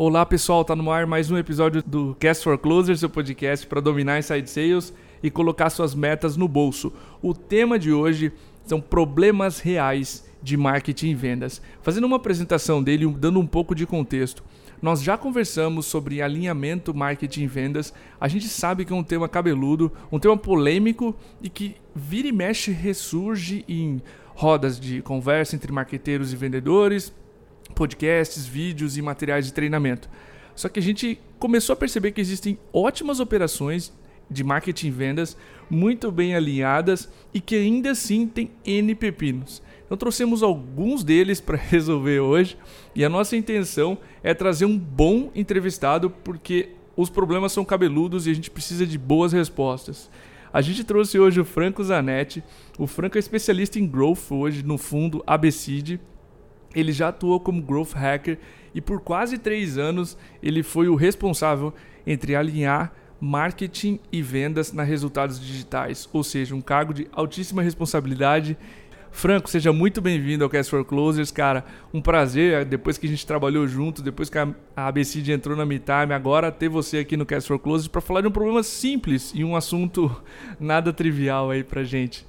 Olá pessoal, tá no ar mais um episódio do Cast for Closers, seu podcast para dominar inside sales e colocar suas metas no bolso. O tema de hoje são problemas reais de marketing e vendas. Fazendo uma apresentação dele, dando um pouco de contexto. Nós já conversamos sobre alinhamento, marketing e vendas. A gente sabe que é um tema cabeludo, um tema polêmico e que vira e mexe ressurge em rodas de conversa entre marqueteiros e vendedores, podcasts, vídeos e materiais de treinamento. Só que a gente começou a perceber que existem ótimas operações de marketing e vendas muito bem alinhadas e que ainda assim tem N pepinos. Então trouxemos alguns deles para resolver hoje e a nossa intenção é trazer um bom entrevistado porque os problemas são cabeludos e a gente precisa de boas respostas. A gente trouxe hoje o Franco Zanetti. O Franco é especialista em growth hoje no fundo ABCD ele já atuou como growth hacker e por quase três anos ele foi o responsável entre alinhar marketing e vendas na resultados digitais, ou seja, um cargo de altíssima responsabilidade. Franco, seja muito bem-vindo ao Cast for Closers, cara. Um prazer, depois que a gente trabalhou junto, depois que a ABCD entrou na MeTime, agora ter você aqui no Cast for Closers para falar de um problema simples e um assunto nada trivial aí pra gente.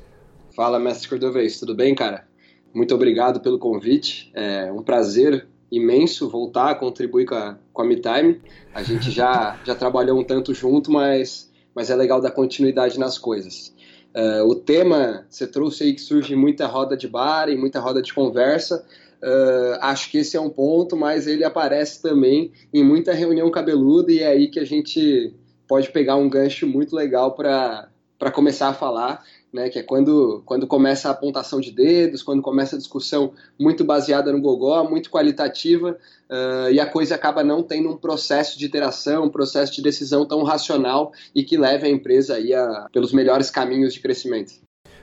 Fala, mestre Cordovez, tudo bem, cara? Muito obrigado pelo convite. É um prazer imenso voltar a contribuir com a, com a MeTime. A gente já, já trabalhou um tanto junto, mas, mas é legal dar continuidade nas coisas. Uh, o tema, você trouxe aí que surge muita roda de bar e muita roda de conversa. Uh, acho que esse é um ponto, mas ele aparece também em muita reunião cabeluda e é aí que a gente pode pegar um gancho muito legal para começar a falar né, que é quando, quando começa a apontação de dedos, quando começa a discussão muito baseada no gogó, muito qualitativa, uh, e a coisa acaba não tendo um processo de interação, um processo de decisão tão racional e que leve a empresa aí a, pelos melhores caminhos de crescimento.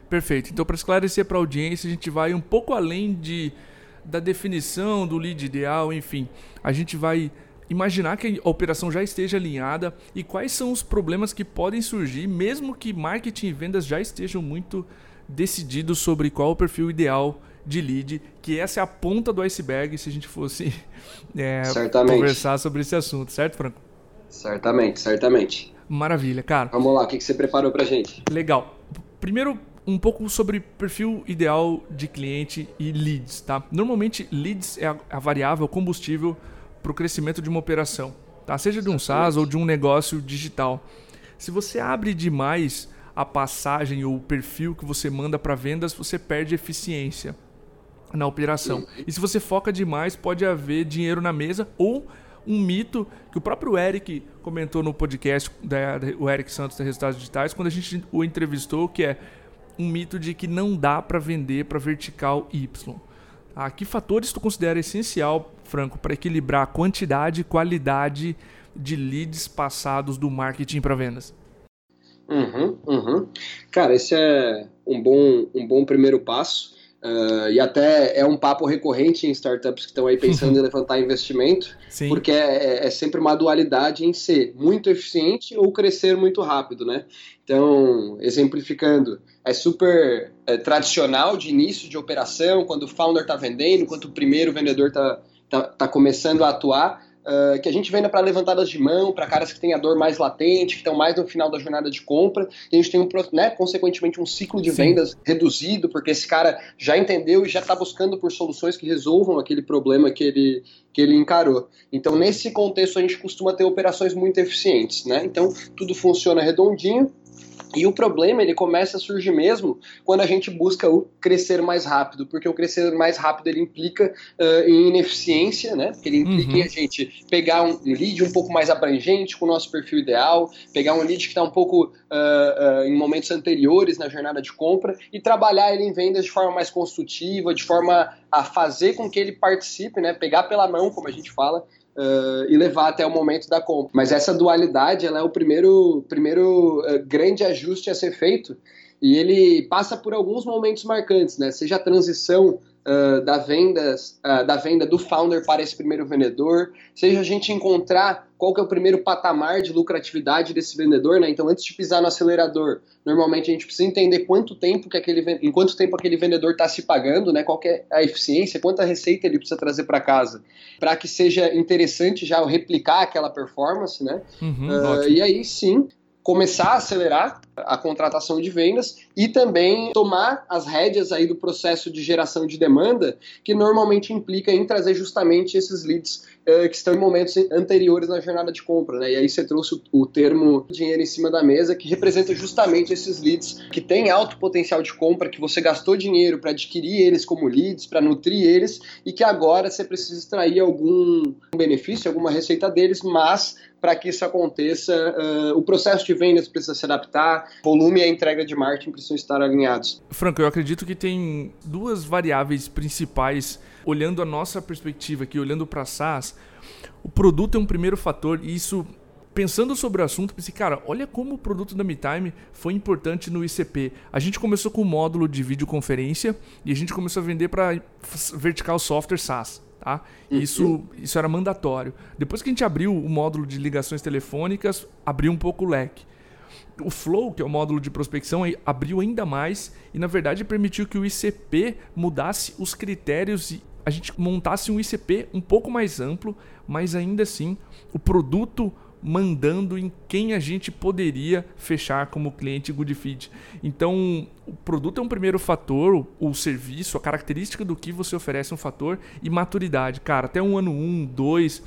Perfeito. Então, para esclarecer para a audiência, a gente vai um pouco além de, da definição do lead ideal, enfim. A gente vai imaginar que a operação já esteja alinhada e quais são os problemas que podem surgir, mesmo que marketing e vendas já estejam muito decididos sobre qual é o perfil ideal de lead, que essa é a ponta do iceberg se a gente fosse é, conversar sobre esse assunto, certo, Franco? Certamente, certamente. Maravilha, cara. Vamos lá, o que você preparou pra gente? Legal. Primeiro, um pouco sobre perfil ideal de cliente e leads, tá? Normalmente, leads é a, a variável combustível para o crescimento de uma operação, tá? seja de um SaaS ou de um negócio digital. Se você abre demais a passagem ou o perfil que você manda para vendas, você perde eficiência na operação. E se você foca demais, pode haver dinheiro na mesa ou um mito que o próprio Eric comentou no podcast, da, o Eric Santos da Resultados Digitais, quando a gente o entrevistou, que é um mito de que não dá para vender para vertical Y. Ah, que fatores tu considera essencial, Franco, para equilibrar a quantidade e qualidade de leads passados do marketing para vendas? Uhum, uhum. Cara, esse é um bom, um bom primeiro passo. Uh, e até é um papo recorrente em startups que estão aí pensando em levantar investimento, Sim. porque é, é, é, sempre uma dualidade em ser muito eficiente ou crescer muito rápido, né? Então, exemplificando, é super é, tradicional de início de operação, quando o founder está vendendo, quando o primeiro vendedor está tá, tá começando a atuar, Uh, que a gente venda para levantadas de mão, para caras que têm a dor mais latente, que estão mais no final da jornada de compra, e a gente tem, um, né, consequentemente, um ciclo de Sim. vendas reduzido, porque esse cara já entendeu e já está buscando por soluções que resolvam aquele problema que ele, que ele encarou. Então, nesse contexto, a gente costuma ter operações muito eficientes. Né? Então, tudo funciona redondinho, e o problema ele começa a surgir mesmo quando a gente busca o crescer mais rápido, porque o crescer mais rápido ele implica uh, em ineficiência, né? Ele implica uhum. em a gente pegar um lead um pouco mais abrangente com o nosso perfil ideal, pegar um lead que está um pouco uh, uh, em momentos anteriores na jornada de compra e trabalhar ele em vendas de forma mais construtiva, de forma a fazer com que ele participe, né? Pegar pela mão, como a gente fala, uh, e levar até o momento da compra. Mas essa dualidade ela é o primeiro, primeiro uh, grande ajuste a ser feito E ele passa por alguns momentos marcantes, né? Seja a transição uh, da, vendas, uh, da venda do founder para esse primeiro vendedor, seja a gente encontrar qual que é o primeiro patamar de lucratividade desse vendedor, né? Então, antes de pisar no acelerador, normalmente a gente precisa entender quanto tempo que aquele, em quanto tempo aquele vendedor está se pagando, né? Qual é a eficiência, quanta receita ele precisa trazer para casa, para que seja interessante já replicar aquela performance, né? Uhum, uh, e aí sim começar a acelerar a contratação de vendas e também tomar as rédeas aí do processo de geração de demanda, que normalmente implica em trazer justamente esses leads uh, que estão em momentos anteriores na jornada de compra, né? E aí você trouxe o, o termo dinheiro em cima da mesa, que representa justamente esses leads que têm alto potencial de compra, que você gastou dinheiro para adquirir eles como leads, para nutrir eles, e que agora você precisa extrair algum benefício, alguma receita deles, mas para que isso aconteça, uh, o processo de vendas precisa se adaptar, volume e a entrega de marketing precisam estar alinhados. Franco, eu acredito que tem duas variáveis principais, olhando a nossa perspectiva aqui, olhando para SaaS. O produto é um primeiro fator e isso pensando sobre o assunto, pensei, cara, olha como o produto da MeTime foi importante no ICP. A gente começou com o módulo de videoconferência e a gente começou a vender para vertical software SaaS. Tá? Uhum. Isso, isso era mandatório. Depois que a gente abriu o módulo de ligações telefônicas, abriu um pouco o leque. O Flow, que é o módulo de prospecção, abriu ainda mais e, na verdade, permitiu que o ICP mudasse os critérios e a gente montasse um ICP um pouco mais amplo, mas ainda assim o produto mandando em quem a gente poderia fechar como cliente good fit. Então, o produto é um primeiro fator, o serviço, a característica do que você oferece é um fator e maturidade. Cara, até um ano um, dois,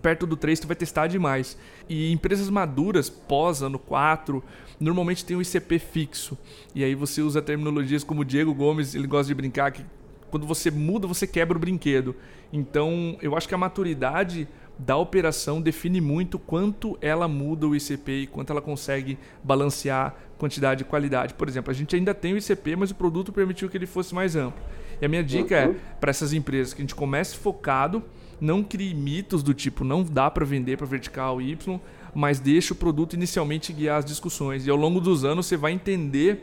perto do 3 tu vai testar demais. E empresas maduras, pós ano 4, normalmente tem um ICP fixo. E aí você usa terminologias como o Diego Gomes, ele gosta de brincar que quando você muda, você quebra o brinquedo. Então, eu acho que a maturidade da operação define muito quanto ela muda o ICP e quanto ela consegue balancear quantidade e qualidade. Por exemplo, a gente ainda tem o ICP, mas o produto permitiu que ele fosse mais amplo. E a minha dica é uhum. para essas empresas que a gente comece focado, não crie mitos do tipo não dá para vender para vertical Y, mas deixe o produto inicialmente guiar as discussões. E ao longo dos anos você vai entender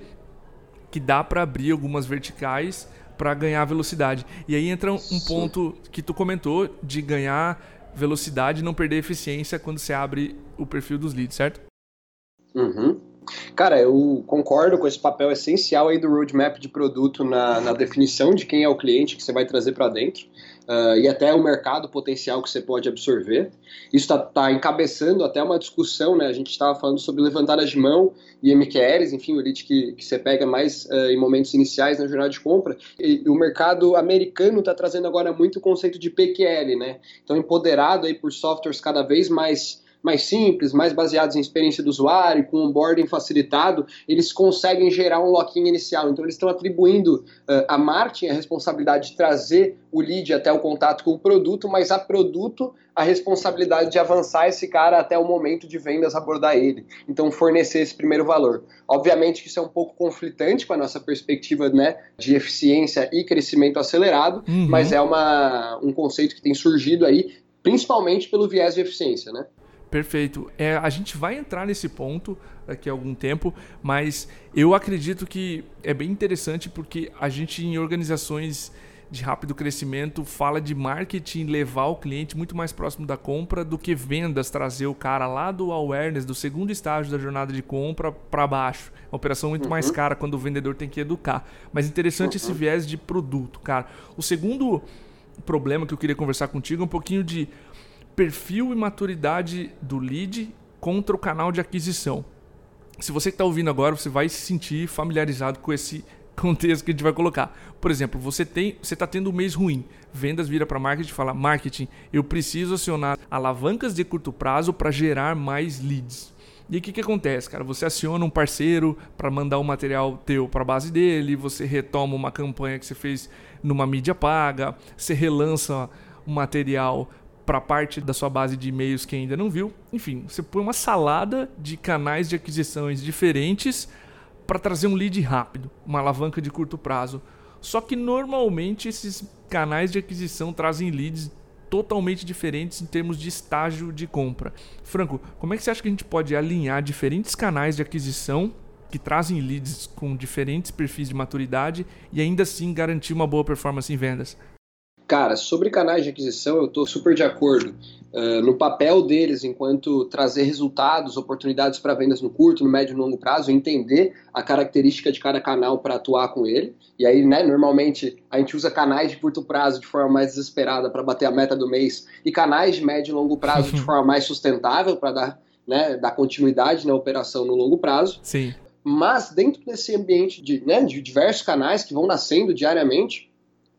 que dá para abrir algumas verticais para ganhar velocidade. E aí entra um Sim. ponto que tu comentou de ganhar velocidade e não perder eficiência quando você abre o perfil dos leads, certo? Uhum. Cara, eu concordo com esse papel essencial aí do roadmap de produto na, na definição de quem é o cliente que você vai trazer para dentro uh, e até o mercado potencial que você pode absorver. Isso está tá encabeçando até uma discussão, né? A gente estava falando sobre levantadas de mão e MQLs, enfim, o lead que, que você pega mais uh, em momentos iniciais na jornada de compra. E o mercado americano está trazendo agora muito o conceito de PQL, né? Então, empoderado aí por softwares cada vez mais mais simples, mais baseados em experiência do usuário, com onboarding facilitado, eles conseguem gerar um lock-in inicial. Então, eles estão atribuindo uh, a marketing a responsabilidade de trazer o lead até o contato com o produto, mas a produto a responsabilidade de avançar esse cara até o momento de vendas, abordar ele. Então, fornecer esse primeiro valor. Obviamente que isso é um pouco conflitante com a nossa perspectiva né, de eficiência e crescimento acelerado, uhum. mas é uma, um conceito que tem surgido aí, principalmente pelo viés de eficiência, né? Perfeito. É, a gente vai entrar nesse ponto daqui a algum tempo, mas eu acredito que é bem interessante porque a gente em organizações de rápido crescimento fala de marketing levar o cliente muito mais próximo da compra do que vendas trazer o cara lá do awareness, do segundo estágio da jornada de compra para baixo. Uma operação muito uhum. mais cara quando o vendedor tem que educar. Mas interessante uhum. esse viés de produto, cara. O segundo problema que eu queria conversar contigo é um pouquinho de perfil e maturidade do lead contra o canal de aquisição. Se você está ouvindo agora, você vai se sentir familiarizado com esse contexto que a gente vai colocar. Por exemplo, você tem, você está tendo um mês ruim, vendas vira para marketing e fala: marketing, eu preciso acionar alavancas de curto prazo para gerar mais leads. E o que, que acontece, cara? Você aciona um parceiro para mandar o um material teu para a base dele, você retoma uma campanha que você fez numa mídia paga, você relança o material para parte da sua base de e-mails que ainda não viu. Enfim, você põe uma salada de canais de aquisições diferentes para trazer um lead rápido, uma alavanca de curto prazo. Só que normalmente esses canais de aquisição trazem leads totalmente diferentes em termos de estágio de compra. Franco, como é que você acha que a gente pode alinhar diferentes canais de aquisição que trazem leads com diferentes perfis de maturidade e ainda assim garantir uma boa performance em vendas? Cara, sobre canais de aquisição, eu estou super de acordo. Uh, no papel deles, enquanto trazer resultados, oportunidades para vendas no curto, no médio e no longo prazo, entender a característica de cada canal para atuar com ele. E aí, né, normalmente a gente usa canais de curto prazo de forma mais desesperada para bater a meta do mês e canais de médio e longo prazo de forma mais sustentável para dar, né, dar continuidade na operação no longo prazo. Sim. Mas dentro desse ambiente de, né, de diversos canais que vão nascendo diariamente,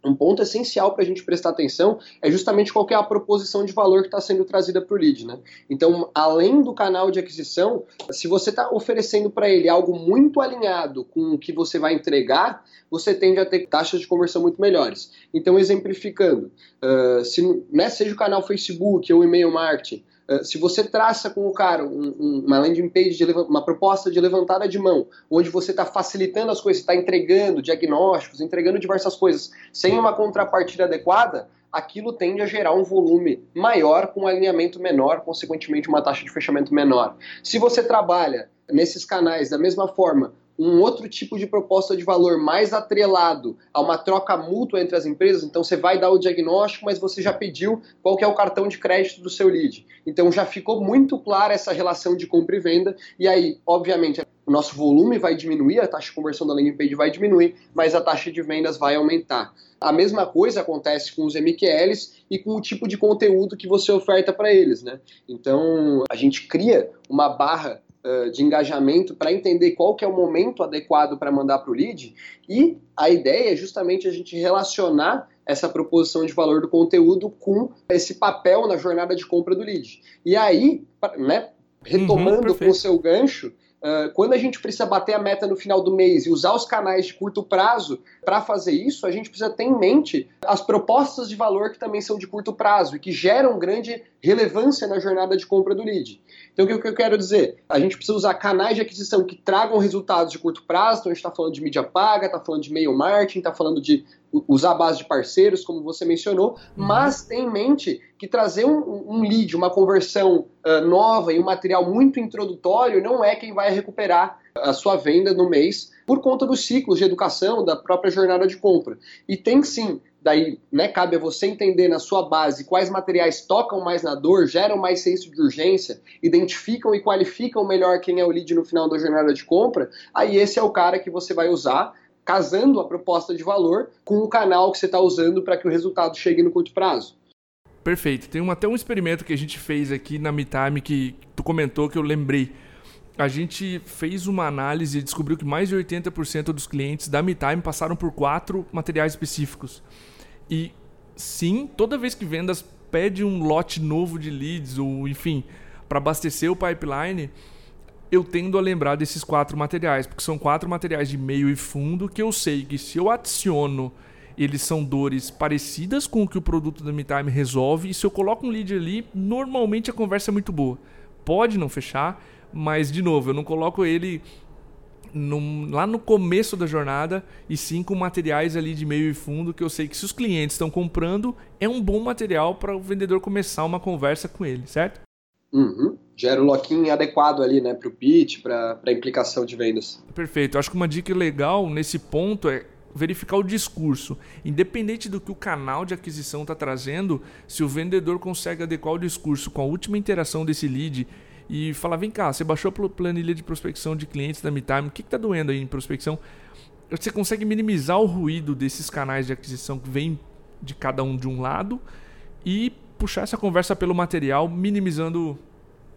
um ponto essencial para a gente prestar atenção é justamente qual é a proposição de valor que está sendo trazida para o lead. Né? Então, além do canal de aquisição, se você está oferecendo para ele algo muito alinhado com o que você vai entregar, você tende a ter taxas de conversão muito melhores. Então, exemplificando, uh, se, né, seja o canal Facebook ou e-mail marketing, se você traça com o cara um, uma landing page, de, uma proposta de levantada de mão, onde você está facilitando as coisas, está entregando diagnósticos, entregando diversas coisas, sem uma contrapartida adequada, aquilo tende a gerar um volume maior com um alinhamento menor, consequentemente uma taxa de fechamento menor. Se você trabalha nesses canais da mesma forma, um outro tipo de proposta de valor mais atrelado a uma troca mútua entre as empresas, então você vai dar o diagnóstico, mas você já pediu qual que é o cartão de crédito do seu lead. Então já ficou muito clara essa relação de compra e venda, e aí, obviamente, o nosso volume vai diminuir, a taxa de conversão da landing page vai diminuir, mas a taxa de vendas vai aumentar. A mesma coisa acontece com os MQLs e com o tipo de conteúdo que você oferta para eles, né? Então, a gente cria uma barra de engajamento para entender qual que é o momento adequado para mandar para o lead e a ideia é justamente a gente relacionar essa proposição de valor do conteúdo com esse papel na jornada de compra do lead. E aí, né, retomando uhum, com o seu gancho, Uh, quando a gente precisa bater a meta no final do mês e usar os canais de curto prazo para fazer isso, a gente precisa ter em mente as propostas de valor que também são de curto prazo e que geram grande relevância na jornada de compra do lead. Então, o que eu quero dizer? A gente precisa usar canais de aquisição que tragam resultados de curto prazo. Então, a gente está falando de mídia paga, está falando de mail marketing, está falando de usar a base de parceiros, como você mencionou, uhum. mas tem em mente que trazer um, um lead, uma conversão uh, nova e um material muito introdutório não é quem vai recuperar a sua venda no mês por conta dos ciclos de educação, da própria jornada de compra. E tem sim daí né, cabe a você entender na sua base quais materiais tocam mais na dor, geram mais senso de urgência, identificam e qualificam melhor quem é o lead no final da jornada de compra, aí esse é o cara que você vai usar, casando a proposta de valor com o canal que você está usando para que o resultado chegue no curto prazo. Perfeito. Tem um, até um experimento que a gente fez aqui na MeTime que tu comentou que eu lembrei. A gente fez uma análise e descobriu que mais de 80% dos clientes da MeTime passaram por quatro materiais específicos. E sim, toda vez que vendas pede um lote novo de leads ou enfim, para abastecer o pipeline, eu tendo a lembrar desses quatro materiais, porque são quatro materiais de meio e fundo que eu sei que se eu adiciono eles são dores parecidas com o que o produto da MeTime resolve, e se eu coloco um lead ali, normalmente a conversa é muito boa. Pode não fechar, mas de novo, eu não coloco ele num, lá no começo da jornada e sim com materiais ali de meio e fundo que eu sei que se os clientes estão comprando é um bom material para o vendedor começar uma conversa com ele, certo? Uhum. Gera um lock-in adequado ali, né, para o pitch, para a implicação de vendas. Perfeito. Acho que uma dica legal nesse ponto é verificar o discurso. Independente do que o canal de aquisição está trazendo, se o vendedor consegue adequar o discurso com a última interação desse lead e falar: vem cá, você baixou a planilha de prospecção de clientes da MeTime, o que está doendo aí em prospecção? Você consegue minimizar o ruído desses canais de aquisição que vem de cada um de um lado e puxar essa conversa pelo material, minimizando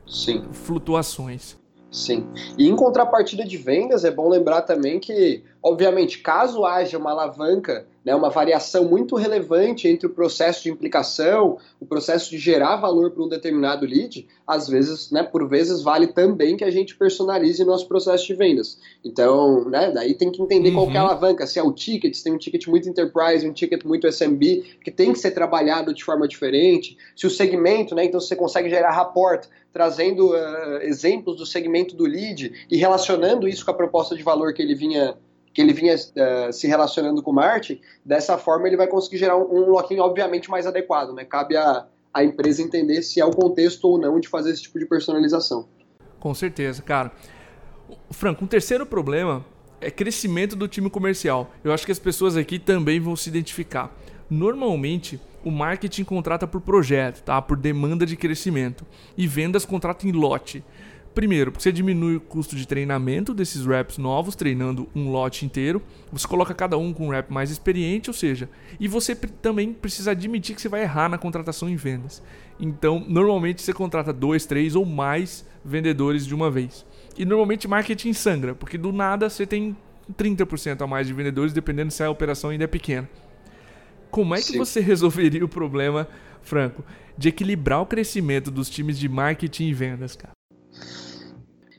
Sim. flutuações. Sim. E em contrapartida de vendas, é bom lembrar também que, obviamente, caso haja uma alavanca né, uma variação muito relevante entre o processo de implicação, o processo de gerar valor para um determinado lead, às vezes, né, por vezes, vale também que a gente personalize nosso processo de vendas. Então, né, daí tem que entender uhum. qual que é a uhum. alavanca, se é o ticket, se tem um ticket muito enterprise, um ticket muito SMB, que tem que ser trabalhado de forma diferente, se o segmento, né, então você consegue gerar rapport, trazendo uh, exemplos do segmento do lead e relacionando isso com a proposta de valor que ele vinha que ele vinha uh, se relacionando com marketing, dessa forma ele vai conseguir gerar um, um lock-in obviamente mais adequado, né? Cabe a, a empresa entender se é o contexto ou não de fazer esse tipo de personalização. Com certeza, cara. Franco, um terceiro problema é crescimento do time comercial. Eu acho que as pessoas aqui também vão se identificar. Normalmente, o marketing contrata por projeto, tá? Por demanda de crescimento. E vendas contrata em lote. Primeiro, porque você diminui o custo de treinamento desses reps novos, treinando um lote inteiro. Você coloca cada um com um rep mais experiente, ou seja, e você também precisa admitir que você vai errar na contratação em vendas. Então, normalmente você contrata dois, três ou mais vendedores de uma vez. E normalmente marketing sangra, porque do nada você tem 30% a mais de vendedores, dependendo se a operação ainda é pequena. Como é que Sim. você resolveria o problema, Franco, de equilibrar o crescimento dos times de marketing e vendas, cara?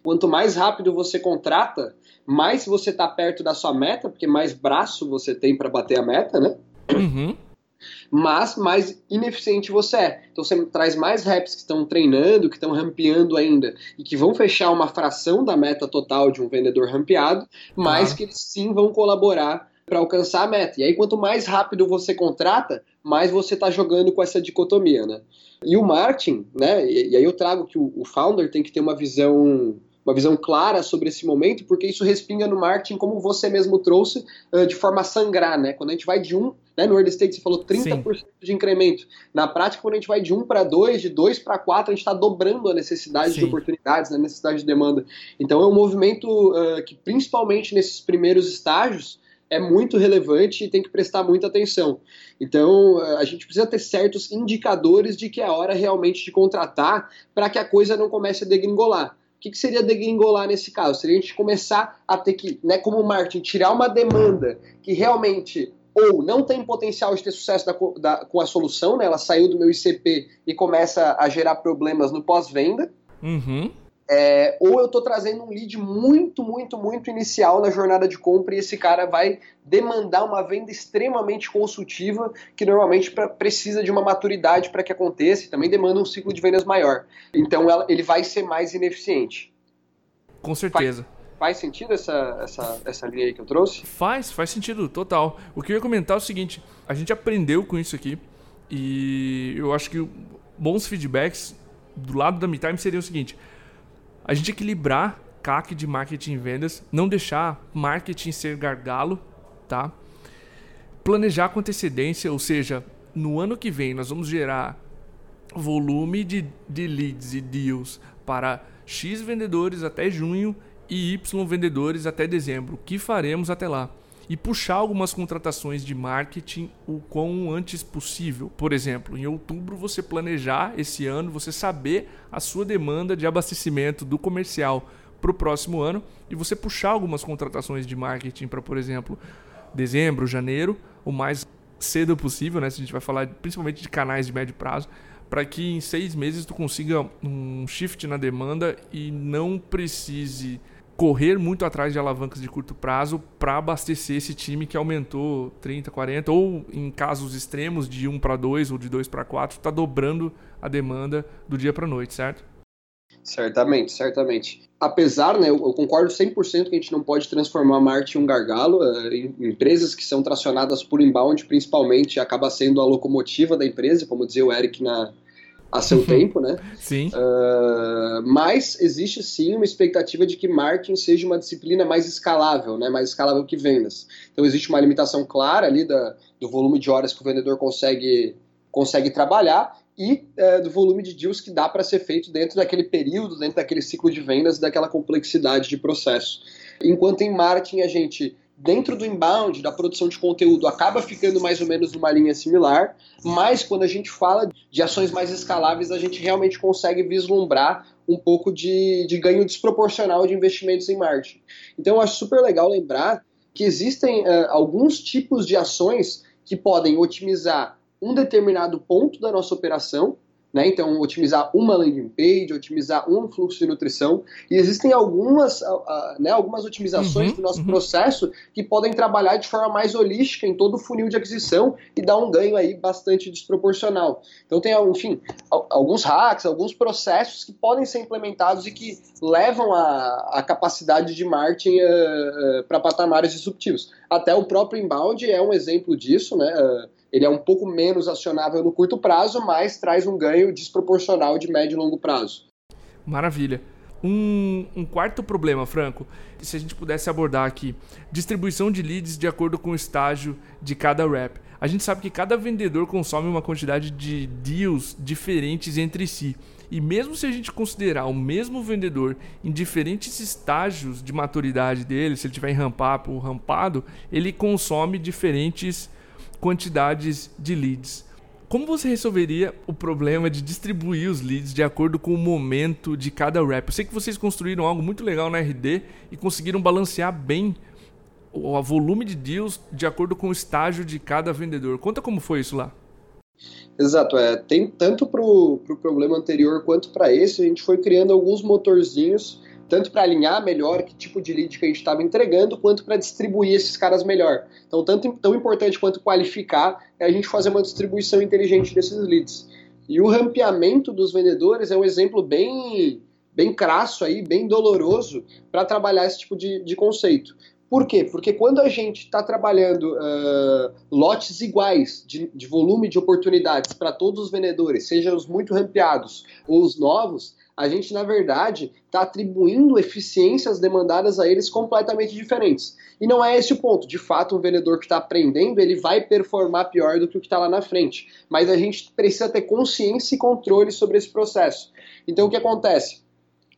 Quanto mais rápido você contrata, mais você está perto da sua meta, porque mais braço você tem para bater a meta, né? Uhum. Mas mais ineficiente você é. Então você traz mais reps que estão treinando, que estão rampeando ainda e que vão fechar uma fração da meta total de um vendedor rampeado, mas que eles sim vão colaborar para alcançar a meta. E aí, quanto mais rápido você contrata, mais você está jogando com essa dicotomia, né? E o Martin, né? E, e aí eu trago que o, o founder tem que ter uma visão uma visão clara sobre esse momento, porque isso respinga no marketing, como você mesmo trouxe, uh, de forma a sangrar, né? Quando a gente vai de um, né, no early stage você falou 30% Sim. de incremento. Na prática, quando a gente vai de um para dois, de dois para quatro, a gente está dobrando a necessidade Sim. de oportunidades, a necessidade de demanda. Então é um movimento uh, que, principalmente nesses primeiros estágios, é muito relevante e tem que prestar muita atenção. Então, a gente precisa ter certos indicadores de que é a hora realmente de contratar para que a coisa não comece a degringolar que, que seria degringolar nesse caso? Seria a gente começar a ter que, né, como marketing, tirar uma demanda que realmente ou não tem potencial de ter sucesso da, da, com a solução, né? Ela saiu do meu ICP e começa a gerar problemas no pós-venda. Uhum. É, ou eu estou trazendo um lead muito, muito, muito inicial na jornada de compra e esse cara vai demandar uma venda extremamente consultiva, que normalmente pra, precisa de uma maturidade para que aconteça e também demanda um ciclo de vendas maior. Então ela, ele vai ser mais ineficiente. Com certeza. Faz, faz sentido essa, essa, essa linha aí que eu trouxe? Faz, faz sentido, total. O que eu ia comentar é o seguinte: a gente aprendeu com isso aqui e eu acho que bons feedbacks do lado da MeTime seriam o seguinte a gente equilibrar CAC de marketing e vendas, não deixar marketing ser gargalo, tá? Planejar com antecedência, ou seja, no ano que vem nós vamos gerar volume de, de leads e deals para X vendedores até junho e Y vendedores até dezembro. O que faremos até lá? E puxar algumas contratações de marketing o quão antes possível. Por exemplo, em outubro você planejar esse ano, você saber a sua demanda de abastecimento do comercial para o próximo ano e você puxar algumas contratações de marketing para, por exemplo, dezembro, janeiro, o mais cedo possível, né? Se a gente vai falar principalmente de canais de médio prazo, para que em seis meses tu consiga um shift na demanda e não precise correr muito atrás de alavancas de curto prazo para abastecer esse time que aumentou 30, 40 ou em casos extremos de 1 para 2 ou de 2 para 4, está dobrando a demanda do dia para noite, certo? Certamente, certamente. Apesar, né, eu, concordo 100% que a gente não pode transformar a Marte em um gargalo. Uh, em, empresas que são tracionadas por inbound, principalmente, acaba sendo a locomotiva da empresa, como dizia o Eric na, a seu uhum. tempo, né? Sim. Uh, mas existe sim uma expectativa de que marketing seja uma disciplina mais escalável, né? Mais escalável que vendas. Então existe uma limitação clara ali da, do volume de horas que o vendedor consegue, consegue trabalhar e uh, do volume de deals que dá para ser feito dentro daquele período, dentro daquele ciclo de vendas, daquela complexidade de processo. Enquanto em marketing a gente dentro do inbound, da produção de conteúdo, acaba ficando mais ou menos numa linha similar, mas quando a gente fala de ações mais escaláveis, a gente realmente consegue vislumbrar um pouco de, de ganho desproporcional de investimentos em marketing. Então eu acho super legal lembrar que existem uh, alguns tipos de ações que podem otimizar um determinado ponto da nossa operação né? Então, otimizar uma landing page, otimizar um fluxo de nutrição. E existem algumas, uh, né, algumas otimizações uhum, do nosso uhum. processo que podem trabalhar de forma mais holística em todo o funil de aquisição e dar um ganho aí bastante desproporcional. Então, tem, enfim, alguns hacks, alguns processos que podem ser implementados e que levam a, a capacidade de marketing uh, uh, para patamares disruptivos. Até o próprio inbound é um exemplo disso, né? Ele é um pouco menos acionável no curto prazo, mas traz um ganho desproporcional de médio e longo prazo. Maravilha. Um, um, quarto problema, Franco, se a gente pudesse abordar aqui, distribuição de leads de acordo com o estágio de cada rep. A gente sabe que cada vendedor consome uma quantidade de deals diferentes entre si. E mesmo se a gente considerar o mesmo vendedor em diferentes estágios de maturidade dele, se ele tiver em ramp up ou rampado, ele consome diferentes quantidades de leads. Como você resolveria o problema de distribuir os leads de acordo com o momento de cada rep? Eu sei que vocês construíram algo muito legal na RD e conseguiram balancear bem o volume de deals de acordo com o estágio de cada vendedor. Conta como foi isso lá. Exato, é, tem tanto para o pro problema anterior quanto para esse, a gente foi criando alguns motorzinhos tanto para alinhar melhor que tipo de lead que a gente estava entregando, quanto para distribuir esses caras melhor. Então, tanto tão importante quanto qualificar é a gente fazer uma distribuição inteligente desses leads. E o rampeamento dos vendedores é um exemplo bem, bem crasso aí, bem doloroso para trabalhar esse tipo de, de conceito. Por quê? Porque quando a gente está trabalhando uh, lotes iguais de, de, volume de oportunidades para todos os vendedores, sejam os muito rampeados ou os novos, a gente, na verdade, está atribuindo eficiências demandadas a eles completamente diferentes. E não é esse o ponto. De fato, um vendedor que está aprendendo, ele vai performar pior do que o que está lá na frente. Mas a gente precisa ter consciência e controle sobre esse processo. Então, o que acontece?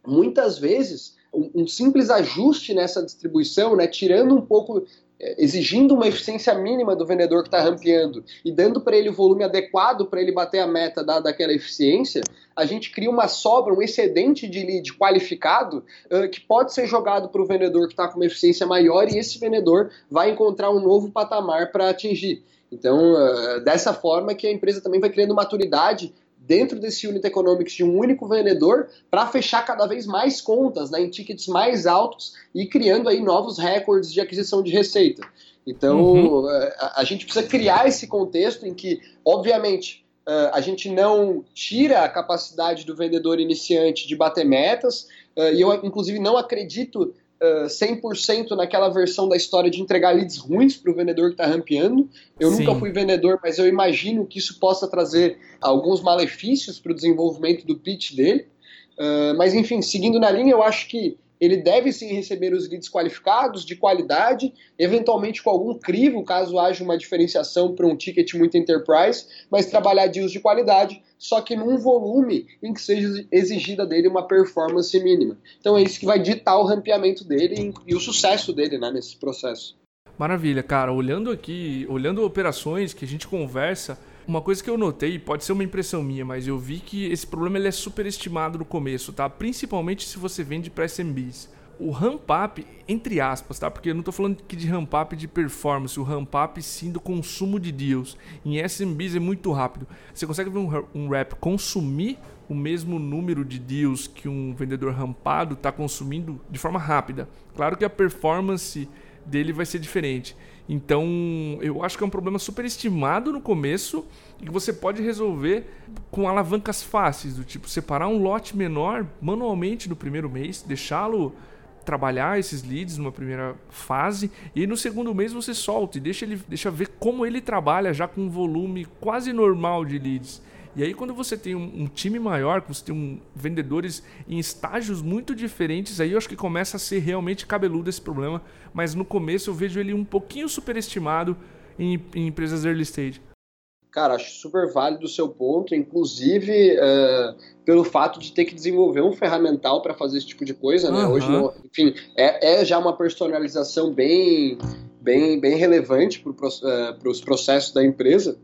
Muitas vezes, um simples ajuste nessa distribuição, né, tirando um pouco exigindo uma eficiência mínima do vendedor que está rampeando e dando para ele o volume adequado para ele bater a meta da, daquela eficiência, a gente cria uma sobra, um excedente de lead qualificado uh, que pode ser jogado para o vendedor que está com uma eficiência maior e esse vendedor vai encontrar um novo patamar para atingir. Então, uh, dessa forma que a empresa também vai criando maturidade dentro desse unit economics de um único vendedor para fechar cada vez mais contas né, em tickets mais altos e criando aí novos recordes de aquisição de receita. Então, uhum. Eh, a, a, gente precisa criar esse contexto em que, obviamente, uh, a gente não tira a capacidade do vendedor iniciante de bater metas, uh, e eu, inclusive, não acredito 100% naquela versão da história de entregar leads ruins para o vendedor que está rampeando. Eu Sim. nunca fui vendedor, mas eu imagino que isso possa trazer alguns malefícios para o desenvolvimento do pitch dele. Uh, mas enfim, seguindo na linha, eu acho que ele deve sim receber os leads qualificados, de qualidade, eventualmente com algum crivo, caso haja uma diferenciação para um ticket muito enterprise, mas trabalhar deals de qualidade, só que num volume em que seja exigida dele uma performance mínima. Então é isso que vai ditar o rampeamento dele e o sucesso dele né, nesse processo. Maravilha, cara. Olhando aqui, olhando operações que a gente conversa, uma coisa que eu notei, pode ser uma impressão minha, mas eu vi que esse problema ele é superestimado no começo, tá? Principalmente se você vende para SMBs. O ramp up, entre aspas, tá? Porque eu não estou falando aqui de ramp up de performance, o ramp up sim do consumo de deals. Em SMBs é muito rápido. Você consegue ver um, um rep consumir o mesmo número de deals que um vendedor rampado está consumindo de forma rápida. Claro que a performance dele vai ser diferente. Então, eu acho que é um problema superestimado no começo e que você pode resolver com alavancas fáceis, do tipo separar um lote menor manualmente no primeiro mês, deixá-lo trabalhar esses leads numa primeira fase e no segundo mês você solta e deixa ele deixa ver como ele trabalha já com um volume quase normal de leads. E aí, quando você tem um, um time maior, que você tem um, vendedores em estágios muito diferentes, aí eu acho que começa a ser realmente cabeludo esse problema. Mas no começo eu vejo ele um pouquinho superestimado em, em empresas early stage. Cara, acho super válido o seu ponto, inclusive uh, pelo fato de ter que desenvolver um ferramental para fazer esse tipo de coisa, né? Uhum. Hoje, não, enfim, é, é, já uma personalização bem, bem, bem relevante para uh, os processos da empresa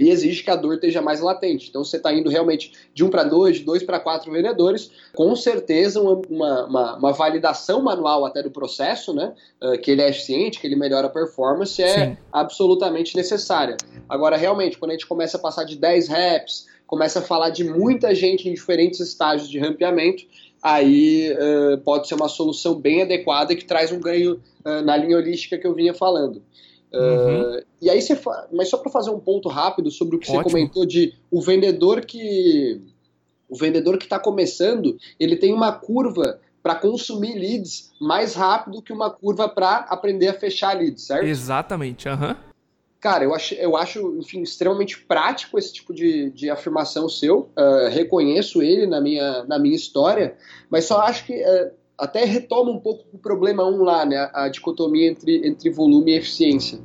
e exige que a dor esteja mais latente. Então você está indo realmente de um para dois, de dois para quatro vendedores, com certeza uma, uma, uma, validação manual até do processo, né? Uh, que ele é eficiente, que ele melhora a performance, é Sim. absolutamente necessária. Agora, realmente, quando a gente começa a passar de 10 reps, começa a falar de muita gente em diferentes estágios de rampeamento, aí uh, pode ser uma solução bem adequada que traz um ganho uh, na linha holística que eu vinha falando. Uhum. Uh, e aí você fa... mas só para fazer um ponto rápido sobre o que Ótimo. você comentou de o vendedor que o vendedor que está começando ele tem uma curva para consumir leads mais rápido que uma curva para aprender a fechar leads, certo? Exatamente, aham. Uhum. Cara, eu acho, eu acho enfim, extremamente prático esse tipo de, de afirmação seu. Uh, reconheço ele na minha, na minha história, mas só acho que uh, até retoma um pouco o problema um lá, né? A dicotomia entre, entre volume e eficiência.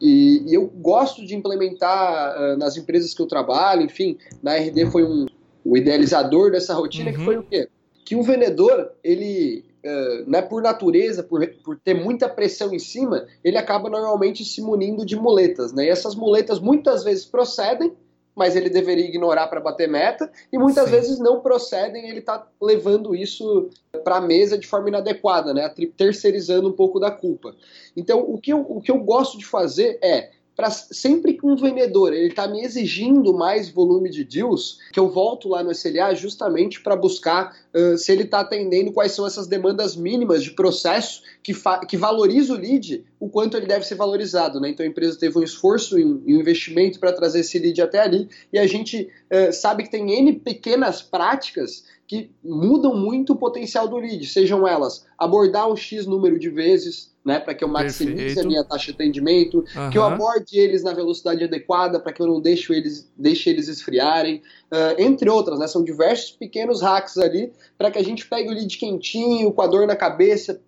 E, e eu gosto de implementar uh, nas empresas que eu trabalho, enfim, na RD foi um, o idealizador dessa rotina, uhum. que foi o quê? Que o vendedor, ele, uh, né, por natureza, por, por ter muita pressão em cima, ele acaba normalmente se munindo de muletas, né? E essas muletas muitas vezes procedem, mas ele deveria ignorar para bater meta, e muitas Sim. vezes não procedem, ele está levando isso para a mesa de forma inadequada, né? terceirizando um pouco da culpa. Então, o que eu, o que eu gosto de fazer é para sempre que um vendedor ele está me exigindo mais volume de deals, que eu volto lá no SLA justamente para buscar uh, se ele está atendendo quais são essas demandas mínimas de processo que, que valoriza o lead, o quanto ele deve ser valorizado. Né? Então a empresa teve um esforço e um, investimento para trazer esse lead até ali, e a gente uh, sabe que tem N pequenas práticas que mudam muito o potencial do lead, sejam elas abordar um X número de vezes, né, para que eu maximize Perfeito. a minha taxa de atendimento, uhum. que eu aborde eles na velocidade adequada, para que eu não deixe eles, deixe eles esfriarem, uh, entre outras, né, são diversos pequenos hacks ali, para que a gente pegue o lead quentinho, com a dor na cabeça,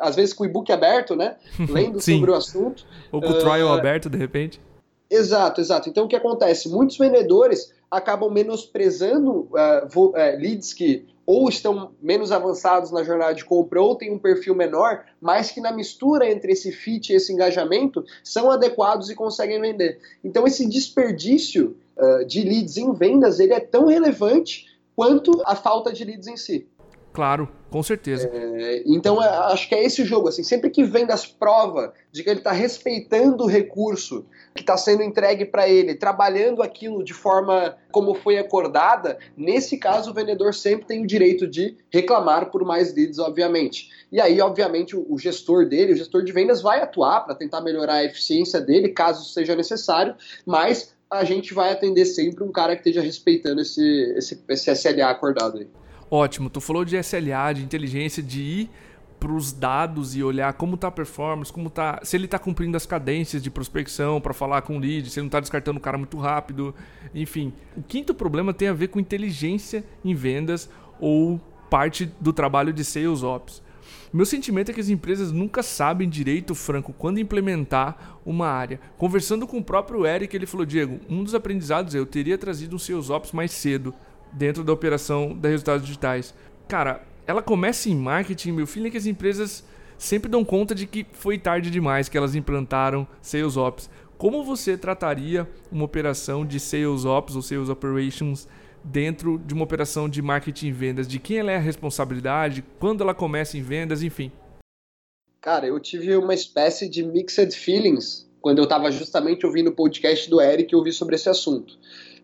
às vezes com o e-book aberto, né, lendo sobre o assunto. Ou com o trial uh, aberto, de repente. Exato, exato. Então o que acontece? Muitos vendedores acabam menosprezando uh, leads que ou estão menos avançados na jornada de compra ou têm um perfil menor, mas que na mistura entre esse fit e esse engajamento são adequados e conseguem vender. Então esse desperdício uh, de leads em vendas ele é tão relevante quanto a falta de leads em si. Claro, com certeza. É, então acho que é esse jogo. Assim, sempre que vendas prova de que ele está respeitando o recurso que está sendo entregue para ele, trabalhando aquilo de forma como foi acordada, nesse caso o vendedor sempre tem o direito de reclamar por mais leads, obviamente. E aí, obviamente, o, o gestor dele, o gestor de vendas, vai atuar para tentar melhorar a eficiência dele, caso seja necessário, mas a gente vai atender sempre um cara que esteja respeitando esse, esse, esse SLA acordado aí. Ótimo, tu falou de SLA, de inteligência, de ir para os dados e olhar como está a performance, como tá, se ele está cumprindo as cadências de prospecção para falar com o lead, se ele não está descartando o cara muito rápido, enfim. O quinto problema tem a ver com inteligência em vendas ou parte do trabalho de sales ops. Meu sentimento é que as empresas nunca sabem direito, Franco, quando implementar uma área. Conversando com o próprio Eric, ele falou: Diego, um dos aprendizados é eu teria trazido um sales ops mais cedo dentro da operação da resultados digitais. Cara, ela começa em marketing, meu filho, é que as empresas sempre dão conta de que foi tarde demais que elas implantaram Sales Ops. Como você trataria uma operação de Sales Ops ou Sales Operations dentro de uma operação de marketing e vendas? De quem ela é a responsabilidade? Quando ela começa em vendas? Enfim. Cara, eu tive uma espécie de mixed feelings quando eu estava justamente ouvindo o podcast do Eric e ouvi sobre esse assunto.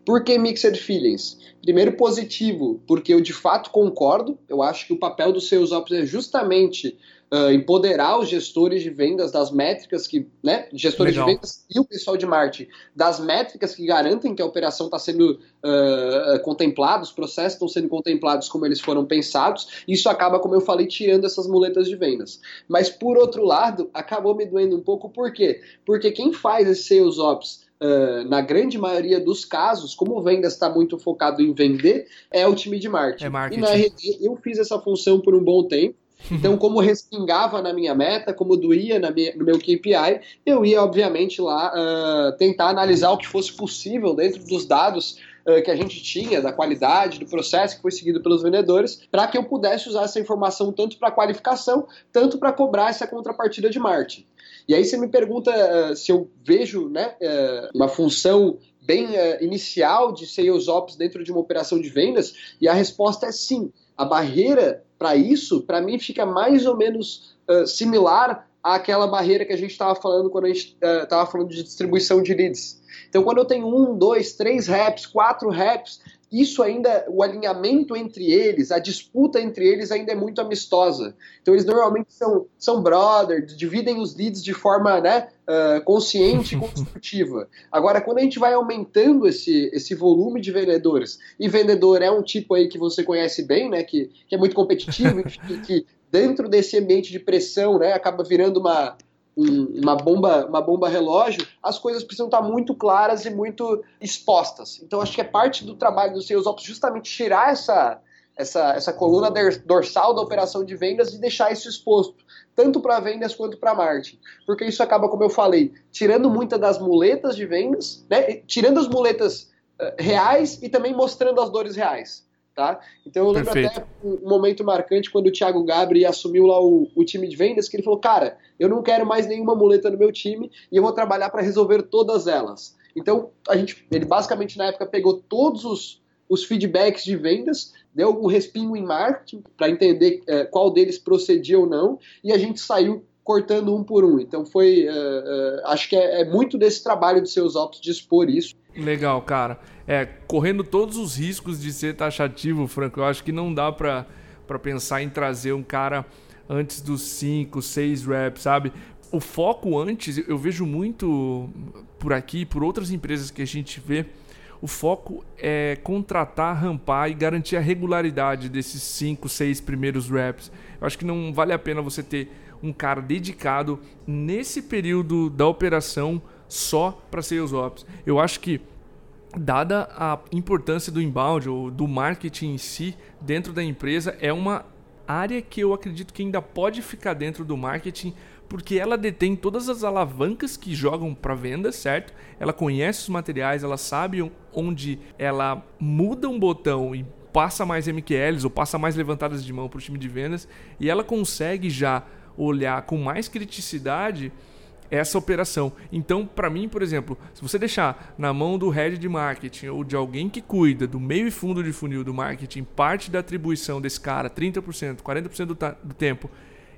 Por que mixed feelings? Primeiro, positivo, porque eu de fato concordo. Eu acho que o papel dos seus ops é justamente uh, empoderar os gestores de vendas das métricas que, né, gestores Legal. de vendas e o pessoal de marketing, das métricas que garantem que a operação está sendo uh, contemplada, os processos estão sendo contemplados como eles foram pensados. Isso acaba, como eu falei, tirando essas muletas de vendas. Mas por outro lado, acabou me doendo um pouco, por quê? Porque quem faz esses seus ops Uh, na grande maioria dos casos, como vendas está muito focado em vender, é o time de marketing. É marketing. E na RD eu fiz essa função por um bom tempo. Então, como respingava na minha meta, como doía minha, no meu KPI, eu ia, obviamente, lá uh, tentar analisar o que fosse possível dentro dos dados que a gente tinha, da qualidade, do processo que foi seguido pelos vendedores, para que eu pudesse usar essa informação tanto para qualificação, tanto para cobrar essa contrapartida de marketing. E aí você me pergunta uh, se eu vejo né, uh, uma função bem uh, inicial de sales ops dentro de uma operação de vendas, e a resposta é sim. A barreira para isso, para mim, fica mais ou menos similar àquela barreira que a gente estava falando quando a gente estava falando de distribuição de leads. Então, quando eu tenho um, dois, três reps, quatro reps, isso ainda, o alinhamento entre eles, a disputa entre eles ainda é muito amistosa. Então eles normalmente são, são brothers, dividem os leads de forma né, uh, consciente e construtiva. Agora, quando a gente vai aumentando esse, esse volume de vendedores, e vendedor é um tipo aí que você conhece bem, né, que, que é muito competitivo, que, que dentro desse ambiente de pressão né, acaba virando uma, um, uma bomba uma bomba relógio, as coisas precisam estar muito claras e muito expostas. Então acho que é parte do trabalho do Sales Ops justamente tirar essa essa, essa coluna dorsal da operação de vendas e deixar isso exposto, tanto para vendas quanto para marketing. Porque isso acaba, como eu falei, tirando muitas das muletas de vendas, né, tirando as muletas uh, reais e também mostrando as dores reais. Tá? Então eu lembro Perfeito. até um momento marcante quando o Thiago Gabri assumiu lá o, o, time de vendas, que ele falou, cara, eu não quero mais nenhuma muleta no meu time e eu vou trabalhar para resolver todas elas. Então a gente, ele basicamente na época pegou todos os, os feedbacks de vendas, deu algum respingo em marketing para entender é, qual deles procedia ou não, e a gente saiu cortando um por um. Então foi, uh, uh, acho que é, é, muito desse trabalho de seus ops de expor isso. Legal, cara. É, correndo todos os riscos de ser taxativo, Franco, eu acho que não dá para pensar em trazer um cara antes dos 5, 6 reps, sabe? O foco antes, eu vejo muito por aqui, por outras empresas que a gente vê, o foco é contratar, rampar e garantir a regularidade desses 5, 6 primeiros reps. Eu acho que não vale a pena você ter um cara dedicado nesse período da operação só para sales ops. Eu acho que dada a importância do inbound ou do marketing em si dentro da empresa, é uma área que eu acredito que ainda pode ficar dentro do marketing porque ela detém todas as alavancas que jogam para venda, certo? Ela conhece os materiais, ela sabe onde ela muda um botão e passa mais MQLs ou passa mais levantadas de mão para o time de vendas e ela consegue já olhar com mais criticidade essa operação. Então, para mim, por exemplo, se você deixar na mão do head de marketing ou de alguém que cuida do meio e fundo de funil do marketing parte da atribuição desse cara, 30%, 40% do, do tempo,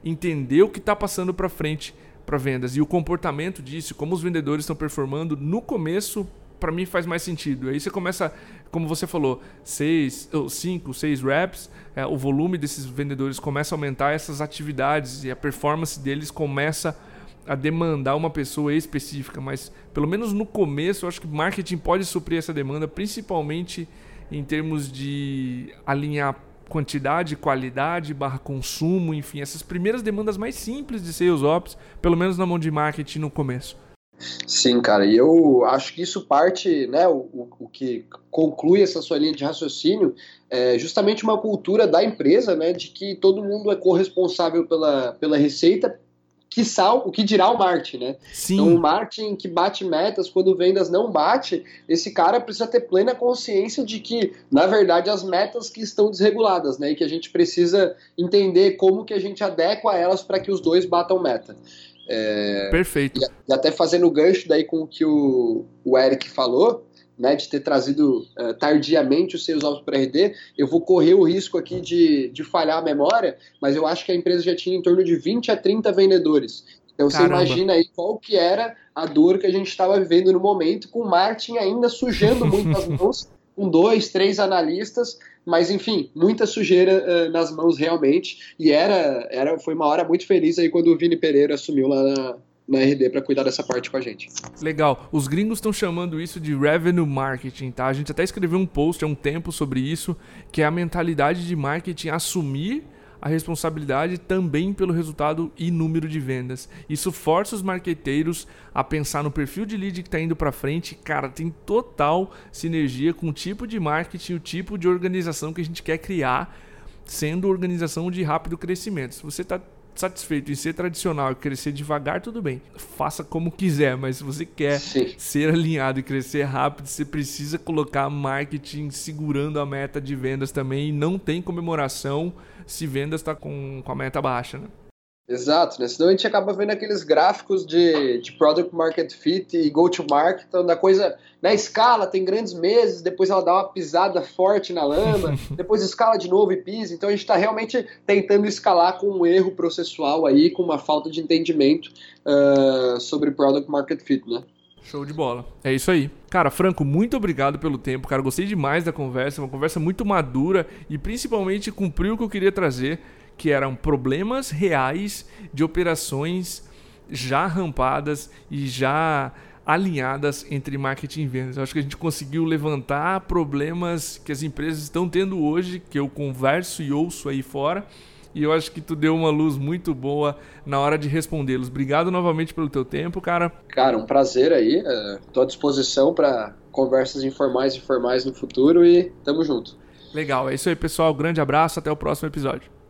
entender o que está passando para frente para vendas e o comportamento disso, como os vendedores estão performando no começo, para mim faz mais sentido. Aí você começa, como você falou, seis, cinco, seis reps, é, o volume desses vendedores começa a aumentar, essas atividades e a performance deles começa a demandar uma pessoa específica, mas pelo menos no começo eu acho que marketing pode suprir essa demanda, principalmente em termos de alinhar quantidade, qualidade, barra consumo, enfim, essas primeiras demandas mais simples de sales ops, pelo menos na mão de marketing no começo. Sim, cara, e eu acho que isso parte, né, o, o que conclui essa sua linha de raciocínio é justamente uma cultura da empresa, né, de que todo mundo é corresponsável pela, pela receita, que sal, o que dirá o marketing, né? Sim. Então, o marketing que bate metas, quando vendas não bate, esse cara precisa ter plena consciência de que, na verdade, as metas que estão desreguladas, né? E que a gente precisa entender como que a gente adequa elas para que os dois batam meta. É, Perfeito. E, e, até fazendo gancho daí com o que o, o Eric falou, né, de ter trazido uh, tardiamente os seus alvos para RD, eu vou correr o risco aqui de, de falhar a memória, mas eu acho que a empresa já tinha em torno de 20 a 30 vendedores. Então Caramba. você imagina aí qual que era a dor que a gente estava vivendo no momento, com o Martin ainda sujando muito as mãos, com dois, três analistas, mas enfim, muita sujeira uh, nas mãos realmente, e era, era, foi uma hora muito feliz aí quando o Vini Pereira assumiu lá na, na RD para cuidar dessa parte com a gente. Legal. Os gringos estão chamando isso de revenue marketing, tá? A gente até escreveu um post há um tempo sobre isso, que é a mentalidade de marketing assumir a responsabilidade também pelo resultado e número de vendas. Isso força os marqueteiros a pensar no perfil de lead que está indo para frente. Cara, tem total sinergia com o tipo de marketing, o tipo de organização que a gente quer criar, sendo organização de rápido crescimento. Se você está satisfeito em ser tradicional e crescer devagar, tudo bem. Faça como quiser, mas se você quer Sim. ser alinhado e crescer rápido, você precisa colocar marketing segurando a meta de vendas também. E não tem comemoração se vendas está com, com a meta baixa, né? Exato, né? Senão a gente acaba vendo aqueles gráficos de, de product market fit e go to market, então da coisa na escala, tem grandes meses, depois ela dá uma pisada forte na lama, depois escala de novo e pisa. Então a gente está realmente tentando escalar com um erro processual aí, com uma falta de entendimento uh, sobre product market fit, né? Show de bola. É isso aí. Cara, Franco, muito obrigado pelo tempo, cara. Gostei demais da conversa, uma conversa muito madura e principalmente cumpriu o que eu queria trazer que eram problemas reais de operações já rampadas e já alinhadas entre marketing e vendas. Eu acho que a gente conseguiu levantar problemas que as empresas estão tendo hoje, que eu converso e ouço aí fora, e eu acho que tu deu uma luz muito boa na hora de respondê-los. Obrigado novamente pelo teu tempo, cara. Cara, um prazer aí. Estou à disposição para conversas informais e formais no futuro e tamo junto. Legal, é isso aí, pessoal. Grande abraço, até o próximo episódio.